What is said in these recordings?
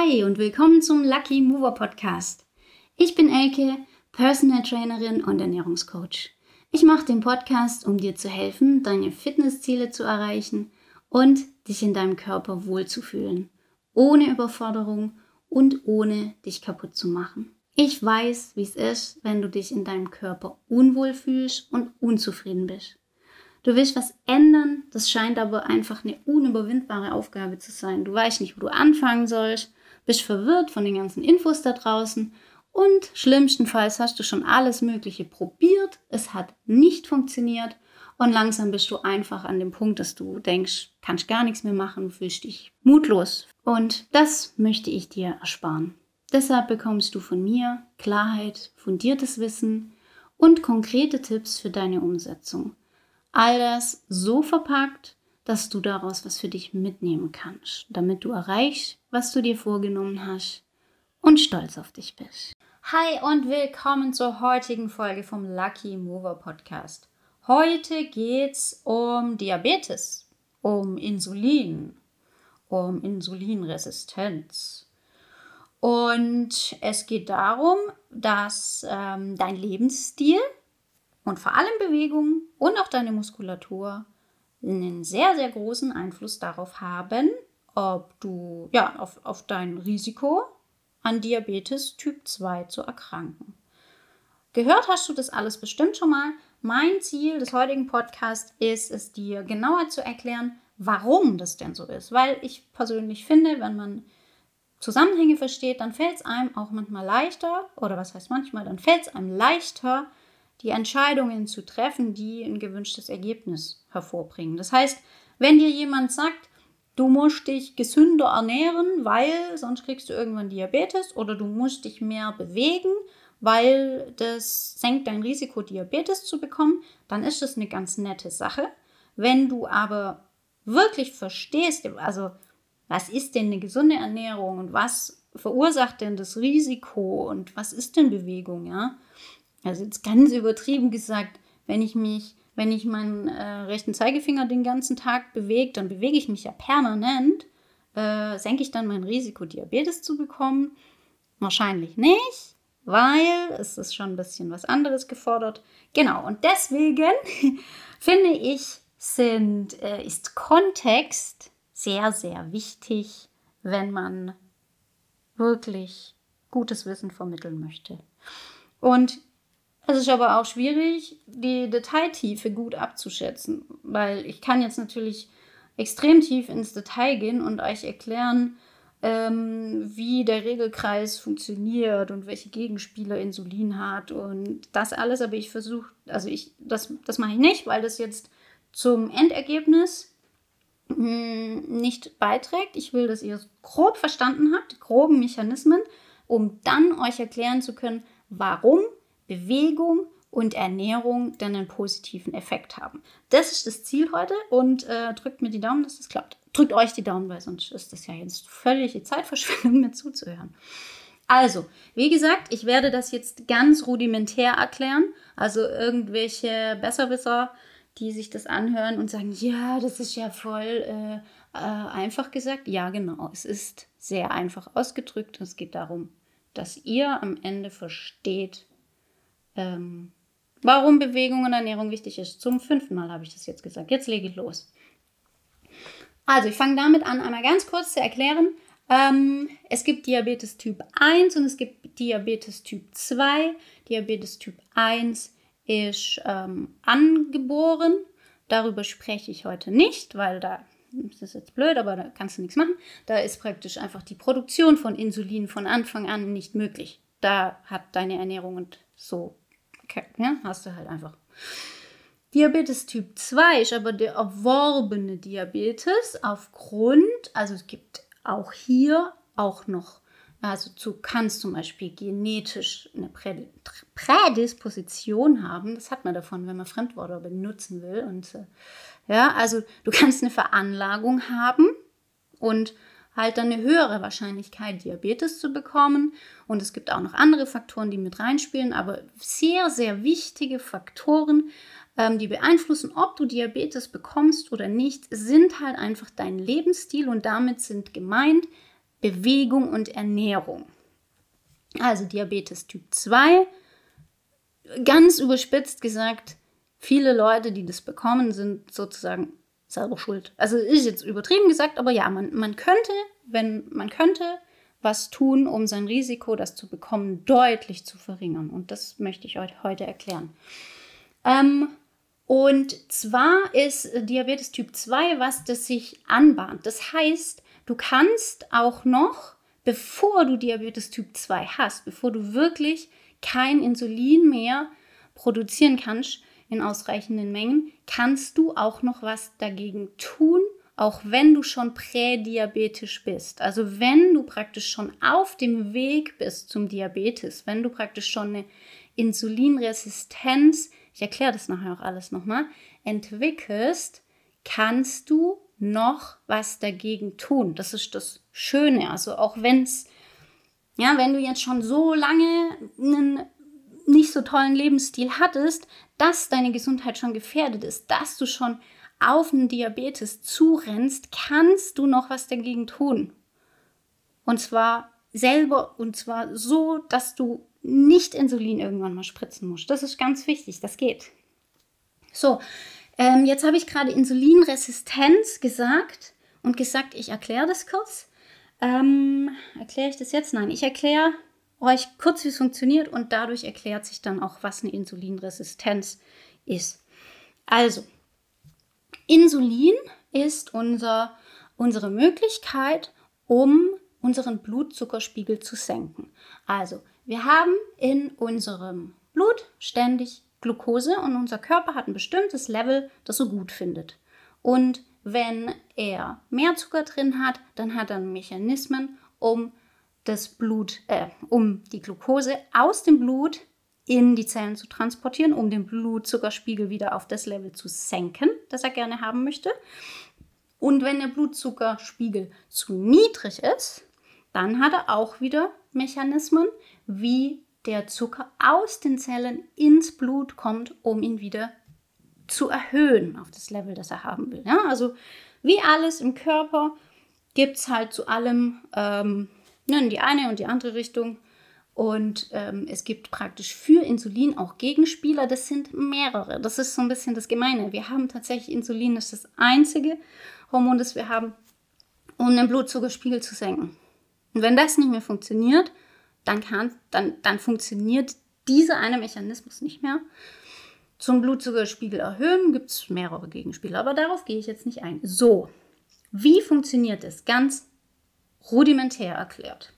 Hi und willkommen zum Lucky Mover Podcast. Ich bin Elke, Personal Trainerin und Ernährungscoach. Ich mache den Podcast, um dir zu helfen, deine Fitnessziele zu erreichen und dich in deinem Körper wohlzufühlen, ohne Überforderung und ohne dich kaputt zu machen. Ich weiß, wie es ist, wenn du dich in deinem Körper unwohl fühlst und unzufrieden bist. Du willst was ändern, das scheint aber einfach eine unüberwindbare Aufgabe zu sein. Du weißt nicht, wo du anfangen sollst, bist verwirrt von den ganzen Infos da draußen und schlimmstenfalls hast du schon alles Mögliche probiert, es hat nicht funktioniert und langsam bist du einfach an dem Punkt, dass du denkst, kannst gar nichts mehr machen, fühlst dich mutlos. Und das möchte ich dir ersparen. Deshalb bekommst du von mir Klarheit, fundiertes Wissen und konkrete Tipps für deine Umsetzung. All das so verpackt, dass du daraus was für dich mitnehmen kannst, damit du erreichst, was du dir vorgenommen hast und stolz auf dich bist. Hi und willkommen zur heutigen Folge vom Lucky Mover Podcast. Heute geht's um Diabetes, um Insulin, um Insulinresistenz. Und es geht darum, dass ähm, dein Lebensstil und vor allem Bewegung und auch deine Muskulatur einen sehr, sehr großen Einfluss darauf haben, ob du, ja, auf, auf dein Risiko an Diabetes Typ 2 zu erkranken. Gehört hast du das alles bestimmt schon mal. Mein Ziel des heutigen Podcasts ist es dir genauer zu erklären, warum das denn so ist. Weil ich persönlich finde, wenn man Zusammenhänge versteht, dann fällt es einem auch manchmal leichter, oder was heißt manchmal, dann fällt es einem leichter, die Entscheidungen zu treffen, die ein gewünschtes Ergebnis hervorbringen. Das heißt, wenn dir jemand sagt, du musst dich gesünder ernähren, weil sonst kriegst du irgendwann Diabetes oder du musst dich mehr bewegen, weil das senkt dein Risiko, Diabetes zu bekommen, dann ist das eine ganz nette Sache. Wenn du aber wirklich verstehst, also was ist denn eine gesunde Ernährung und was verursacht denn das Risiko und was ist denn Bewegung, ja? Also jetzt ganz übertrieben gesagt, wenn ich mich, wenn ich meinen äh, rechten Zeigefinger den ganzen Tag bewege, dann bewege ich mich ja permanent. Äh, senke ich dann mein Risiko, Diabetes zu bekommen? Wahrscheinlich nicht, weil es ist schon ein bisschen was anderes gefordert. Genau, und deswegen finde ich, sind, äh, ist Kontext sehr, sehr wichtig, wenn man wirklich gutes Wissen vermitteln möchte. Und es ist aber auch schwierig, die Detailtiefe gut abzuschätzen, weil ich kann jetzt natürlich extrem tief ins Detail gehen und euch erklären, ähm, wie der Regelkreis funktioniert und welche Gegenspieler Insulin hat und das alles, aber ich versuche, also ich, das, das mache ich nicht, weil das jetzt zum Endergebnis hm, nicht beiträgt. Ich will, dass ihr es grob verstanden habt, groben Mechanismen, um dann euch erklären zu können, warum Bewegung und Ernährung dann einen positiven Effekt haben. Das ist das Ziel heute und äh, drückt mir die Daumen, dass das klappt. Drückt euch die Daumen, weil sonst ist das ja jetzt völlige Zeitverschwendung, mir zuzuhören. Also, wie gesagt, ich werde das jetzt ganz rudimentär erklären. Also irgendwelche Besserwisser, die sich das anhören und sagen, ja, das ist ja voll äh, äh, einfach gesagt. Ja, genau, es ist sehr einfach ausgedrückt. Es geht darum, dass ihr am Ende versteht, ähm, warum Bewegung und Ernährung wichtig ist. Zum fünften Mal habe ich das jetzt gesagt. Jetzt lege ich los. Also, ich fange damit an, einmal ganz kurz zu erklären. Ähm, es gibt Diabetes Typ 1 und es gibt Diabetes Typ 2. Diabetes Typ 1 ist ähm, angeboren. Darüber spreche ich heute nicht, weil da das ist jetzt blöd, aber da kannst du nichts machen. Da ist praktisch einfach die Produktion von Insulin von Anfang an nicht möglich. Da hat deine Ernährung und so ja, hast du halt einfach. Diabetes Typ 2 ist aber der erworbene Diabetes aufgrund, also es gibt auch hier auch noch, also du kannst zum Beispiel genetisch eine Prädisposition haben, das hat man davon, wenn man Fremdwörter benutzen will. Und äh, ja, also du kannst eine Veranlagung haben und halt dann eine höhere Wahrscheinlichkeit, Diabetes zu bekommen. Und es gibt auch noch andere Faktoren, die mit reinspielen, aber sehr, sehr wichtige Faktoren, ähm, die beeinflussen, ob du Diabetes bekommst oder nicht, sind halt einfach dein Lebensstil und damit sind gemeint Bewegung und Ernährung. Also Diabetes Typ 2, ganz überspitzt gesagt, viele Leute, die das bekommen, sind sozusagen selber schuld. Also ist jetzt übertrieben gesagt, aber ja, man, man könnte, wenn man könnte, was tun, um sein Risiko, das zu bekommen, deutlich zu verringern. Und das möchte ich euch heute erklären. Ähm, und zwar ist Diabetes Typ 2 was, das sich anbahnt. Das heißt, du kannst auch noch, bevor du Diabetes Typ 2 hast, bevor du wirklich kein Insulin mehr produzieren kannst in ausreichenden Mengen, kannst du auch noch was dagegen tun, auch wenn du schon prädiabetisch bist. Also wenn du praktisch schon auf dem Weg bist zum Diabetes, wenn du praktisch schon eine Insulinresistenz, ich erkläre das nachher auch alles nochmal, entwickelst, kannst du noch was dagegen tun. Das ist das Schöne. Also auch wenn es, ja, wenn du jetzt schon so lange einen so tollen Lebensstil hattest, dass deine Gesundheit schon gefährdet ist, dass du schon auf einen Diabetes zurennst, kannst du noch was dagegen tun. Und zwar selber und zwar so, dass du nicht Insulin irgendwann mal spritzen musst. Das ist ganz wichtig, das geht. So, ähm, jetzt habe ich gerade Insulinresistenz gesagt und gesagt, ich erkläre das kurz. Ähm, erkläre ich das jetzt? Nein, ich erkläre euch kurz, wie es funktioniert und dadurch erklärt sich dann auch, was eine Insulinresistenz ist. Also, Insulin ist unser, unsere Möglichkeit, um unseren Blutzuckerspiegel zu senken. Also, wir haben in unserem Blut ständig Glucose und unser Körper hat ein bestimmtes Level, das er gut findet. Und wenn er mehr Zucker drin hat, dann hat er Mechanismen, um das Blut, äh, um die Glucose aus dem Blut in die Zellen zu transportieren, um den Blutzuckerspiegel wieder auf das Level zu senken, das er gerne haben möchte. Und wenn der Blutzuckerspiegel zu niedrig ist, dann hat er auch wieder Mechanismen, wie der Zucker aus den Zellen ins Blut kommt, um ihn wieder zu erhöhen auf das Level, das er haben will. Ja, also wie alles im Körper gibt es halt zu allem ähm, ne, in die eine und die andere Richtung und ähm, es gibt praktisch für Insulin auch Gegenspieler. Das sind mehrere. Das ist so ein bisschen das Gemeine. Wir haben tatsächlich Insulin, das ist das einzige Hormon, das wir haben, um den Blutzuckerspiegel zu senken. Und wenn das nicht mehr funktioniert, dann, kann, dann, dann funktioniert dieser eine Mechanismus nicht mehr. Zum Blutzuckerspiegel erhöhen gibt es mehrere Gegenspieler, aber darauf gehe ich jetzt nicht ein. So, wie funktioniert es? Ganz rudimentär erklärt.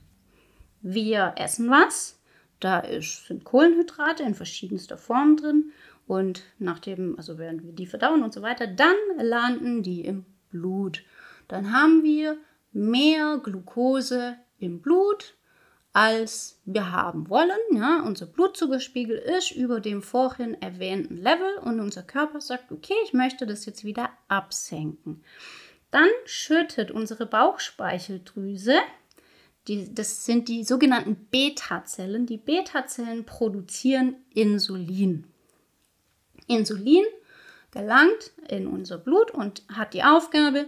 Wir essen was, da ist, sind Kohlenhydrate in verschiedenster Form drin und nachdem, also während wir die verdauen und so weiter, dann landen die im Blut. Dann haben wir mehr Glucose im Blut, als wir haben wollen. Ja, unser Blutzuckerspiegel ist über dem vorhin erwähnten Level und unser Körper sagt, okay, ich möchte das jetzt wieder absenken. Dann schüttet unsere Bauchspeicheldrüse die, das sind die sogenannten Beta-Zellen. Die Beta-Zellen produzieren Insulin. Insulin gelangt in unser Blut und hat die Aufgabe,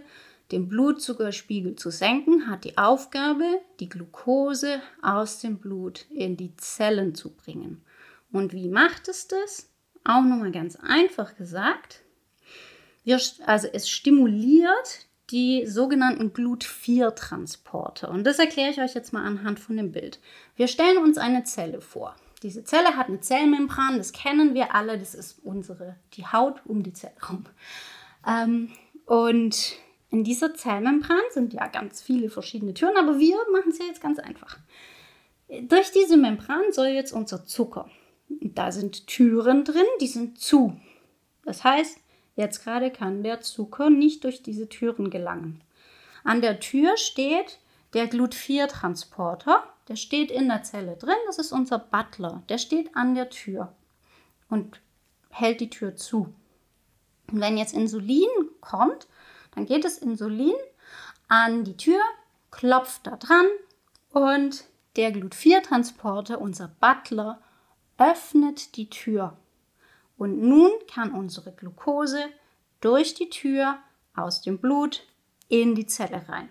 den Blutzuckerspiegel zu senken, hat die Aufgabe, die Glucose aus dem Blut in die Zellen zu bringen. Und wie macht es das? Auch nochmal ganz einfach gesagt. Wir, also es stimuliert die sogenannten Glut-4-Transporter. Und das erkläre ich euch jetzt mal anhand von dem Bild. Wir stellen uns eine Zelle vor. Diese Zelle hat eine Zellmembran, das kennen wir alle, das ist unsere, die Haut um die Zelle herum. Ähm, und in dieser Zellmembran sind ja ganz viele verschiedene Türen, aber wir machen es ja jetzt ganz einfach. Durch diese Membran soll jetzt unser Zucker. Da sind Türen drin, die sind zu. Das heißt, Jetzt gerade kann der Zucker nicht durch diese Türen gelangen. An der Tür steht der Glut-4-Transporter. Der steht in der Zelle drin. Das ist unser Butler. Der steht an der Tür und hält die Tür zu. Und wenn jetzt Insulin kommt, dann geht das Insulin an die Tür, klopft da dran und der Glut-4-Transporter, unser Butler, öffnet die Tür. Und nun kann unsere Glucose durch die Tür aus dem Blut in die Zelle rein.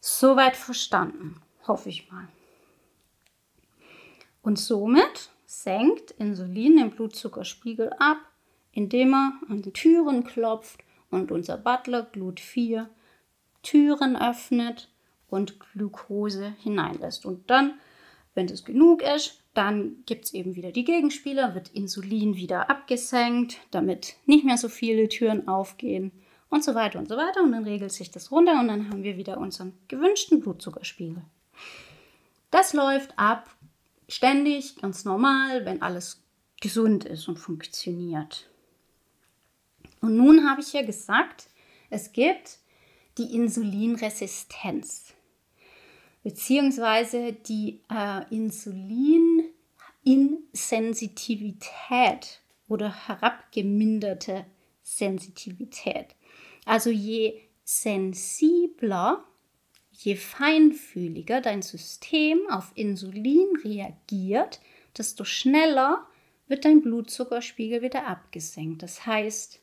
Soweit verstanden, hoffe ich mal. Und somit senkt Insulin den Blutzuckerspiegel ab, indem er an die Türen klopft und unser Butler Glut 4 Türen öffnet und Glucose hineinlässt. Und dann, wenn es genug ist, dann gibt es eben wieder die Gegenspieler, wird Insulin wieder abgesenkt, damit nicht mehr so viele Türen aufgehen und so weiter und so weiter. Und dann regelt sich das runter und dann haben wir wieder unseren gewünschten Blutzuckerspiegel. Das läuft ab ständig, ganz normal, wenn alles gesund ist und funktioniert. Und nun habe ich ja gesagt, es gibt die Insulinresistenz beziehungsweise die äh, Insulininsensitivität oder herabgeminderte Sensitivität. Also je sensibler, je feinfühliger dein System auf Insulin reagiert, desto schneller wird dein Blutzuckerspiegel wieder abgesenkt. Das heißt,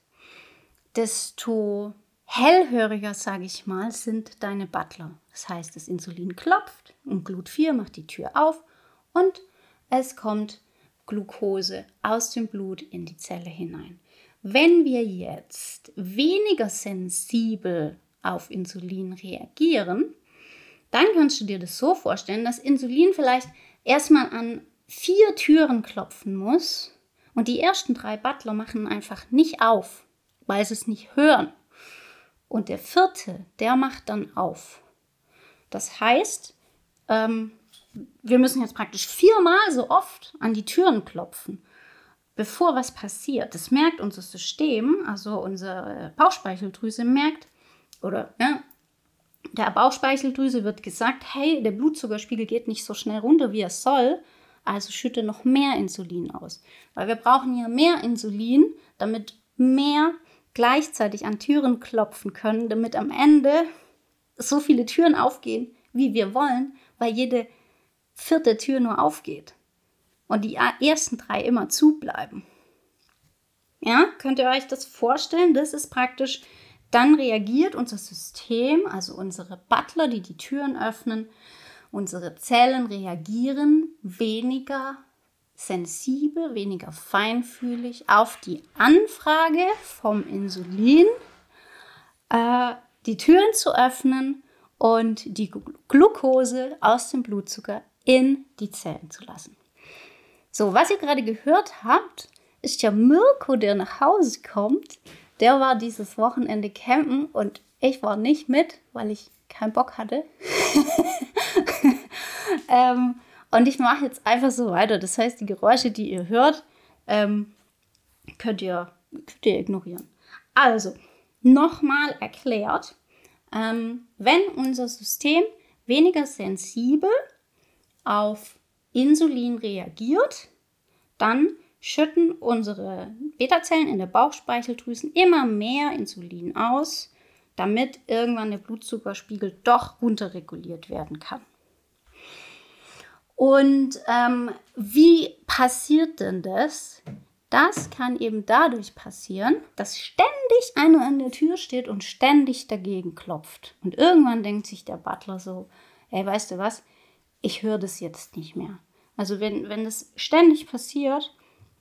desto hellhöriger, sage ich mal, sind deine Butler. Das heißt, das Insulin klopft und Glut 4 macht die Tür auf und es kommt Glucose aus dem Blut in die Zelle hinein. Wenn wir jetzt weniger sensibel auf Insulin reagieren, dann kannst du dir das so vorstellen, dass Insulin vielleicht erstmal an vier Türen klopfen muss und die ersten drei Butler machen einfach nicht auf, weil sie es nicht hören. Und der vierte, der macht dann auf. Das heißt, ähm, wir müssen jetzt praktisch viermal so oft an die Türen klopfen, bevor was passiert. Das merkt unser System, also unsere Bauchspeicheldrüse merkt, oder ja, der Bauchspeicheldrüse wird gesagt, hey, der Blutzuckerspiegel geht nicht so schnell runter, wie er soll, also schütte noch mehr Insulin aus. Weil wir brauchen ja mehr Insulin, damit mehr gleichzeitig an Türen klopfen können, damit am Ende so viele Türen aufgehen, wie wir wollen, weil jede vierte Tür nur aufgeht und die ersten drei immer zubleiben. Ja, könnt ihr euch das vorstellen? Das ist praktisch, dann reagiert unser System, also unsere Butler, die die Türen öffnen, unsere Zellen reagieren weniger sensibel, weniger feinfühlig auf die Anfrage vom Insulin, äh, die Türen zu öffnen und die Glucose aus dem Blutzucker in die Zellen zu lassen. So, was ihr gerade gehört habt, ist ja Mirko, der nach Hause kommt. Der war dieses Wochenende campen und ich war nicht mit, weil ich keinen Bock hatte. ähm, und ich mache jetzt einfach so weiter. Das heißt, die Geräusche, die ihr hört, ähm, könnt, ihr, könnt ihr ignorieren. Also, nochmal erklärt, ähm, wenn unser System weniger sensibel auf Insulin reagiert, dann schütten unsere Beta-Zellen in der Bauchspeicheldrüsen immer mehr Insulin aus, damit irgendwann der Blutzuckerspiegel doch runterreguliert werden kann. Und ähm, wie passiert denn das? Das kann eben dadurch passieren, dass ständig einer an der Tür steht und ständig dagegen klopft. Und irgendwann denkt sich der Butler so, ey, weißt du was, ich höre das jetzt nicht mehr. Also wenn, wenn das ständig passiert,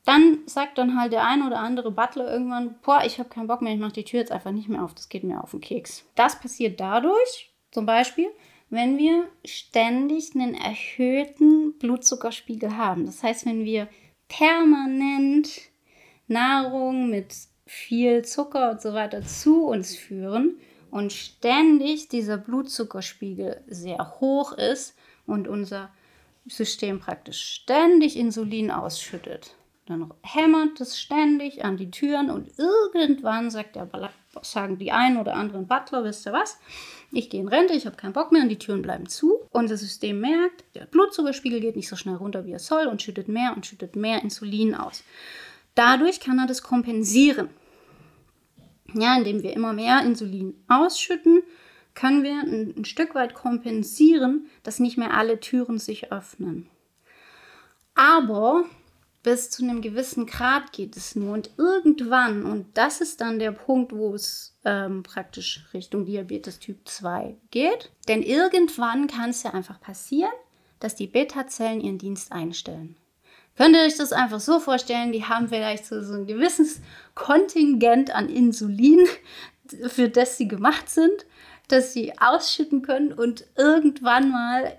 dann sagt dann halt der ein oder andere Butler irgendwann, boah, ich habe keinen Bock mehr, ich mache die Tür jetzt einfach nicht mehr auf, das geht mir auf den Keks. Das passiert dadurch, zum Beispiel, wenn wir ständig einen erhöhten Blutzuckerspiegel haben. Das heißt, wenn wir permanent Nahrung mit viel Zucker und so weiter zu uns führen und ständig dieser Blutzuckerspiegel sehr hoch ist und unser System praktisch ständig Insulin ausschüttet, dann hämmert es ständig an die Türen und irgendwann sagt der, sagen die einen oder anderen Butler, wisst ihr was? Ich gehe in Rente, ich habe keinen Bock mehr und die Türen bleiben zu. Unser System merkt, der Blutzuckerspiegel geht nicht so schnell runter, wie er soll und schüttet mehr und schüttet mehr Insulin aus. Dadurch kann er das kompensieren. Ja, indem wir immer mehr Insulin ausschütten, können wir ein, ein Stück weit kompensieren, dass nicht mehr alle Türen sich öffnen. Aber bis zu einem gewissen Grad geht es nur. Und irgendwann, und das ist dann der Punkt, wo es ähm, praktisch Richtung Diabetes Typ 2 geht, denn irgendwann kann es ja einfach passieren, dass die Beta-Zellen ihren Dienst einstellen. Könnt ihr euch das einfach so vorstellen, die haben vielleicht so, so ein gewisses Kontingent an Insulin, für das sie gemacht sind, dass sie ausschütten können und irgendwann mal,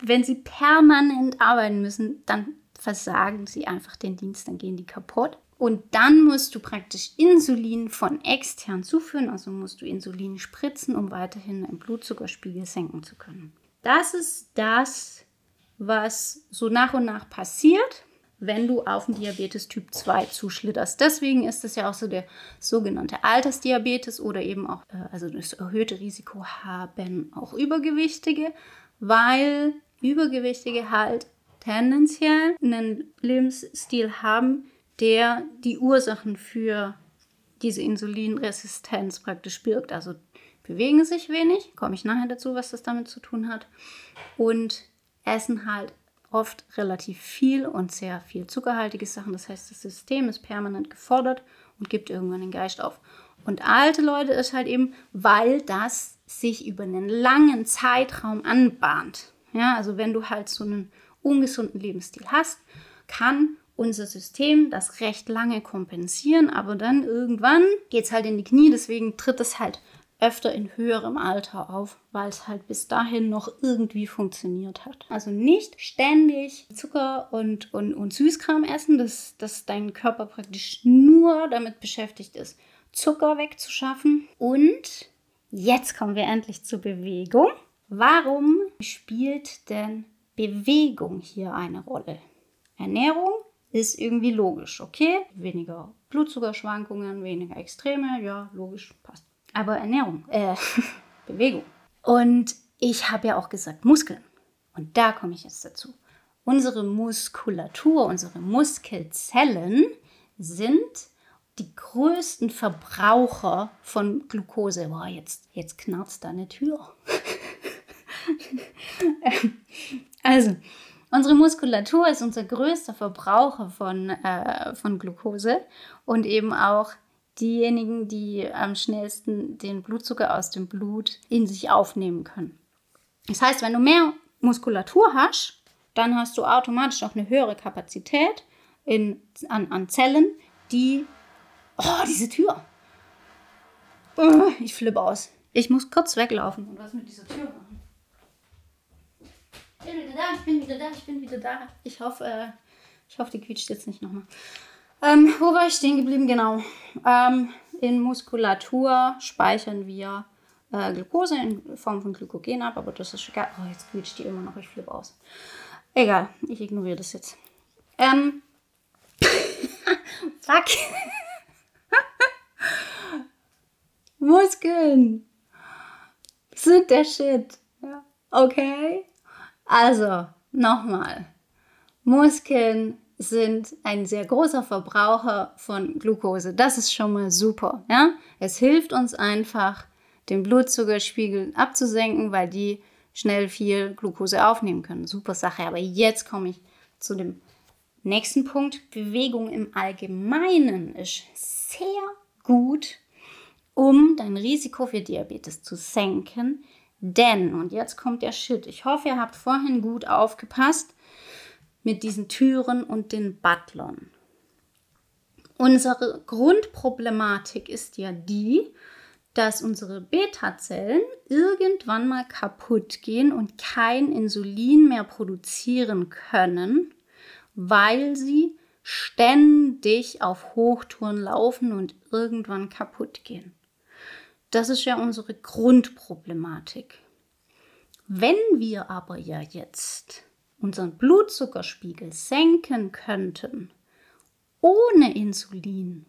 wenn sie permanent arbeiten müssen, dann versagen sie einfach den Dienst, dann gehen die kaputt. Und dann musst du praktisch Insulin von extern zuführen, also musst du Insulin spritzen, um weiterhin den Blutzuckerspiegel senken zu können. Das ist das, was so nach und nach passiert, wenn du auf den Diabetes Typ 2 zuschlitterst. Deswegen ist es ja auch so der sogenannte Altersdiabetes oder eben auch, äh, also das erhöhte Risiko haben auch Übergewichtige, weil Übergewichtige halt tendenziell einen Lebensstil haben, der die Ursachen für diese Insulinresistenz praktisch birgt. Also bewegen sich wenig, komme ich nachher dazu, was das damit zu tun hat, und essen halt oft relativ viel und sehr viel zuckerhaltige Sachen. Das heißt, das System ist permanent gefordert und gibt irgendwann den Geist auf. Und alte Leute ist halt eben, weil das sich über einen langen Zeitraum anbahnt. Ja, also wenn du halt so einen ungesunden Lebensstil hast, kann unser System das recht lange kompensieren, aber dann irgendwann geht es halt in die Knie, deswegen tritt es halt öfter in höherem Alter auf, weil es halt bis dahin noch irgendwie funktioniert hat. Also nicht ständig Zucker und, und, und Süßkram essen, dass, dass dein Körper praktisch nur damit beschäftigt ist, Zucker wegzuschaffen. Und jetzt kommen wir endlich zur Bewegung. Warum spielt denn Bewegung hier eine Rolle? Ernährung ist irgendwie logisch, okay? Weniger Blutzuckerschwankungen, weniger Extreme, ja, logisch, passt. Aber Ernährung, äh, Bewegung. Und ich habe ja auch gesagt Muskeln. Und da komme ich jetzt dazu. Unsere Muskulatur, unsere Muskelzellen sind die größten Verbraucher von Glucose. Boah, jetzt, jetzt knarzt da eine Tür. also, unsere Muskulatur ist unser größter Verbraucher von, äh, von Glucose und eben auch diejenigen, die am schnellsten den Blutzucker aus dem Blut in sich aufnehmen können. Das heißt, wenn du mehr Muskulatur hast, dann hast du automatisch auch eine höhere Kapazität in, an, an Zellen, die. Oh, diese Tür! Oh, ich flippe aus. Ich muss kurz weglaufen und was mit dieser Tür machen. Ich bin wieder da, ich bin wieder da, ich bin wieder da. Ich hoffe, äh, ich hoffe, die quietscht jetzt nicht nochmal. Ähm, wo war ich stehen geblieben? Genau. Ähm, in Muskulatur speichern wir äh, Glucose in Form von Glykogen ab, aber das ist egal. Oh, jetzt quietscht die immer noch, ich flippe aus. Egal, ich ignoriere das jetzt. Ähm. Fuck. Muskeln sind der Shit. Okay? Also, nochmal. Muskeln sind ein sehr großer Verbraucher von Glucose. Das ist schon mal super. Ja? Es hilft uns einfach, den Blutzuckerspiegel abzusenken, weil die schnell viel Glucose aufnehmen können. Super Sache. Aber jetzt komme ich zu dem nächsten Punkt. Bewegung im Allgemeinen ist sehr gut, um dein Risiko für Diabetes zu senken. Denn, und jetzt kommt der Shit, ich hoffe, ihr habt vorhin gut aufgepasst, mit diesen Türen und den Butlern. Unsere Grundproblematik ist ja die, dass unsere Beta-Zellen irgendwann mal kaputt gehen und kein Insulin mehr produzieren können, weil sie ständig auf Hochtouren laufen und irgendwann kaputt gehen. Das ist ja unsere Grundproblematik. Wenn wir aber ja jetzt unseren Blutzuckerspiegel senken könnten, ohne Insulin,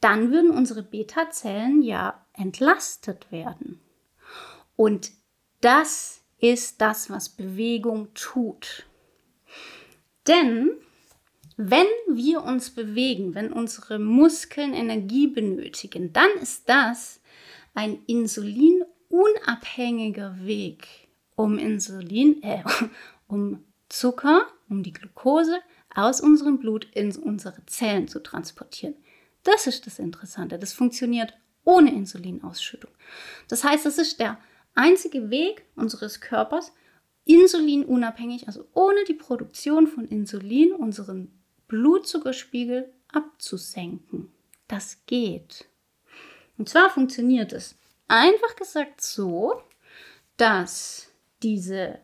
dann würden unsere Beta-Zellen ja entlastet werden. Und das ist das, was Bewegung tut. Denn wenn wir uns bewegen, wenn unsere Muskeln Energie benötigen, dann ist das ein insulinunabhängiger Weg, um Insulin, äh, um Zucker, um die Glucose aus unserem Blut in unsere Zellen zu transportieren. Das ist das Interessante. Das funktioniert ohne Insulinausschüttung. Das heißt, das ist der einzige Weg unseres Körpers, insulinunabhängig, also ohne die Produktion von Insulin, unseren Blutzuckerspiegel abzusenken. Das geht. Und zwar funktioniert es einfach gesagt so, dass diese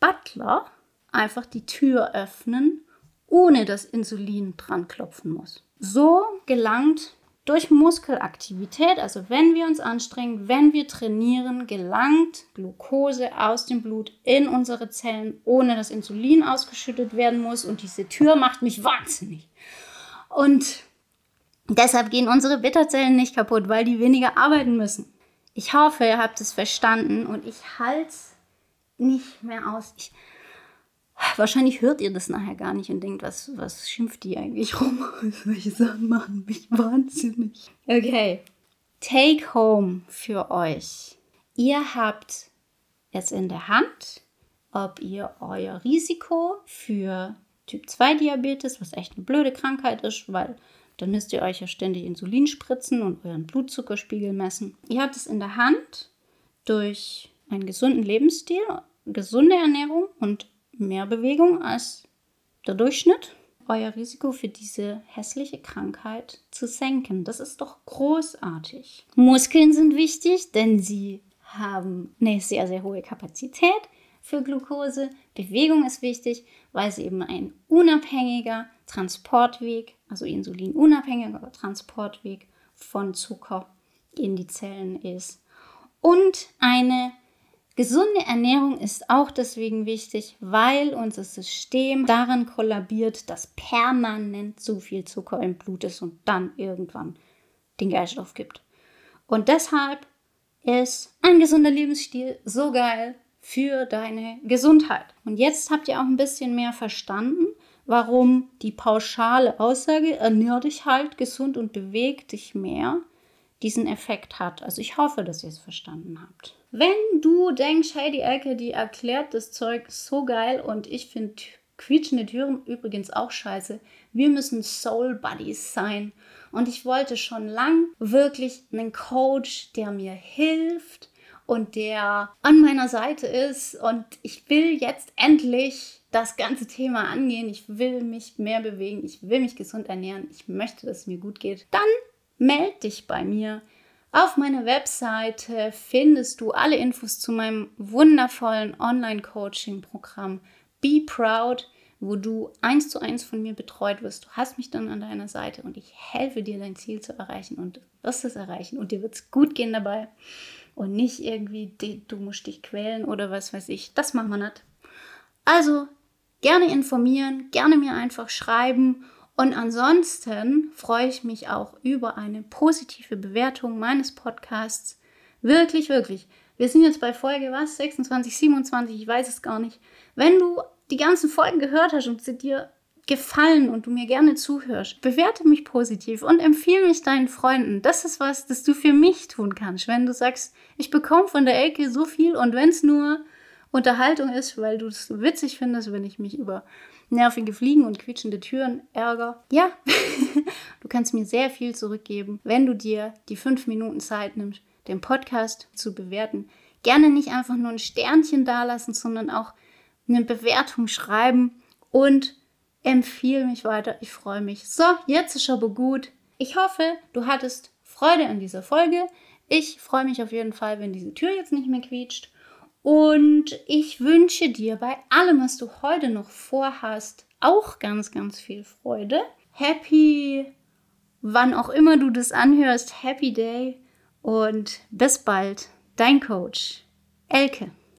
Butler einfach die Tür öffnen, ohne dass Insulin dran klopfen muss. So gelangt durch Muskelaktivität, also wenn wir uns anstrengen, wenn wir trainieren, gelangt Glucose aus dem Blut in unsere Zellen, ohne dass Insulin ausgeschüttet werden muss. Und diese Tür macht mich wahnsinnig. Und deshalb gehen unsere Bitterzellen nicht kaputt, weil die weniger arbeiten müssen. Ich hoffe, ihr habt es verstanden und ich halte es nicht mehr aus. Ich, Wahrscheinlich hört ihr das nachher gar nicht und denkt, was, was schimpft die eigentlich rum? Solche Sachen machen mich wahnsinnig. Okay. Take home für euch. Ihr habt es in der Hand, ob ihr euer Risiko für Typ 2 Diabetes, was echt eine blöde Krankheit ist, weil dann müsst ihr euch ja ständig Insulin spritzen und euren Blutzuckerspiegel messen. Ihr habt es in der Hand durch einen gesunden Lebensstil, gesunde Ernährung und mehr Bewegung als der Durchschnitt, euer Risiko für diese hässliche Krankheit zu senken. Das ist doch großartig. Muskeln sind wichtig, denn sie haben eine sehr, sehr hohe Kapazität für Glucose. Bewegung ist wichtig, weil sie eben ein unabhängiger Transportweg, also insulinunabhängiger Transportweg von Zucker in die Zellen ist. Und eine Gesunde Ernährung ist auch deswegen wichtig, weil unser System daran kollabiert, dass permanent zu viel Zucker im Blut ist und dann irgendwann den Geist aufgibt. Und deshalb ist ein gesunder Lebensstil so geil für deine Gesundheit. Und jetzt habt ihr auch ein bisschen mehr verstanden, warum die pauschale Aussage, ernähr dich halt gesund und beweg dich mehr, diesen Effekt hat. Also ich hoffe, dass ihr es verstanden habt. Wenn du denkst, hey, Elke, die erklärt das Zeug so geil und ich finde quietschende Türen übrigens auch scheiße. Wir müssen Soul Buddies sein. Und ich wollte schon lang wirklich einen Coach, der mir hilft und der an meiner Seite ist. Und ich will jetzt endlich das ganze Thema angehen. Ich will mich mehr bewegen. Ich will mich gesund ernähren. Ich möchte, dass es mir gut geht. Dann melde dich bei mir. Auf meiner Webseite findest du alle Infos zu meinem wundervollen Online-Coaching-Programm Be Proud, wo du eins zu eins von mir betreut wirst. Du hast mich dann an deiner Seite und ich helfe dir, dein Ziel zu erreichen und wirst es erreichen und dir wird es gut gehen dabei und nicht irgendwie, du musst dich quälen oder was weiß ich. Das machen wir nicht. Also gerne informieren, gerne mir einfach schreiben und ansonsten freue ich mich auch über eine positive Bewertung meines Podcasts. Wirklich, wirklich. Wir sind jetzt bei Folge was? 26, 27, ich weiß es gar nicht. Wenn du die ganzen Folgen gehört hast und sie dir gefallen und du mir gerne zuhörst, bewerte mich positiv und empfehle mich deinen Freunden. Das ist was, das du für mich tun kannst. Wenn du sagst, ich bekomme von der Elke so viel und wenn es nur Unterhaltung ist, weil du es witzig findest, wenn ich mich über nervige Fliegen und quietschende Türen ärger. Ja, du kannst mir sehr viel zurückgeben, wenn du dir die fünf Minuten Zeit nimmst, den Podcast zu bewerten. Gerne nicht einfach nur ein Sternchen dalassen, sondern auch eine Bewertung schreiben und empfehle mich weiter. Ich freue mich. So, jetzt ist aber gut. Ich hoffe, du hattest Freude an dieser Folge. Ich freue mich auf jeden Fall, wenn diese Tür jetzt nicht mehr quietscht. Und ich wünsche dir bei allem, was du heute noch vorhast, auch ganz, ganz viel Freude. Happy, wann auch immer du das anhörst, Happy Day und bis bald, dein Coach, Elke.